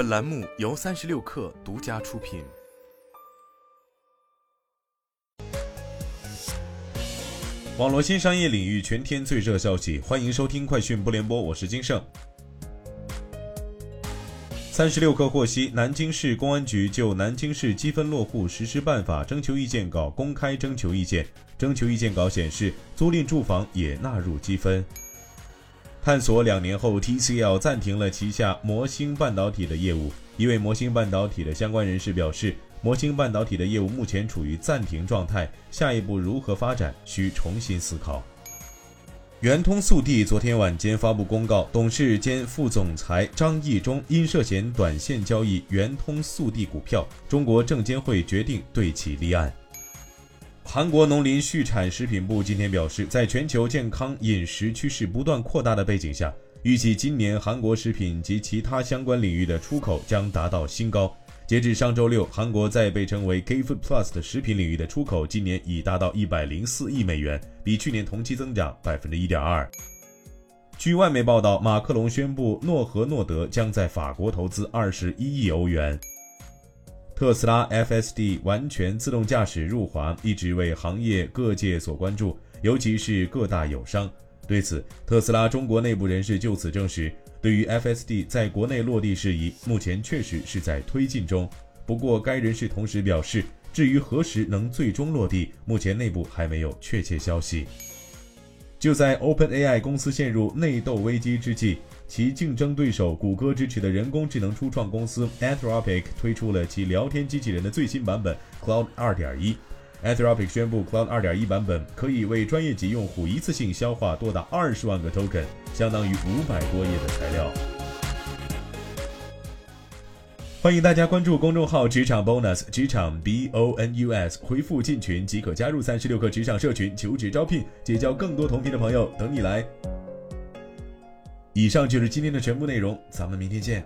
本栏目由三十六氪独家出品。网络新商业领域全天最热消息，欢迎收听快讯不联播，我是金盛。三十六氪获悉，南京市公安局就南京市积分落户实施办法征求意见稿公开征求意见。征求意见稿显示，租赁住房也纳入积分。探索两年后，TCL 暂停了旗下魔星半导体的业务。一位魔星半导体的相关人士表示，魔星半导体的业务目前处于暂停状态，下一步如何发展需重新思考。圆通速递昨天晚间发布公告，董事兼副总裁张义忠因涉嫌短线交易圆通速递股票，中国证监会决定对其立案。韩国农林畜产食品部今天表示，在全球健康饮食趋势不断扩大的背景下，预计今年韩国食品及其他相关领域的出口将达到新高。截至上周六，韩国在被称为 K-food Plus 的食品领域的出口，今年已达到一百零四亿美元，比去年同期增长百分之一点二。据外媒报道，马克龙宣布诺和诺德将在法国投资二十一亿欧元。特斯拉 FSD 完全自动驾驶入华，一直为行业各界所关注，尤其是各大友商。对此，特斯拉中国内部人士就此证实。对于 FSD 在国内落地事宜，目前确实是在推进中。不过，该人士同时表示，至于何时能最终落地，目前内部还没有确切消息。就在 OpenAI 公司陷入内斗危机之际，其竞争对手谷歌支持的人工智能初创公司 Anthropic 推出了其聊天机器人的最新版本 Cloud 2.1。Anthropic 宣布，Cloud 2.1版本可以为专业级用户一次性消化多达二十万个 token，相当于五百多页的材料。欢迎大家关注公众号“职场 bonus”，职场 B O N U S，回复进群即可加入三十六氪职场社群，求职招聘，结交更多同频的朋友，等你来。以上就是今天的全部内容，咱们明天见。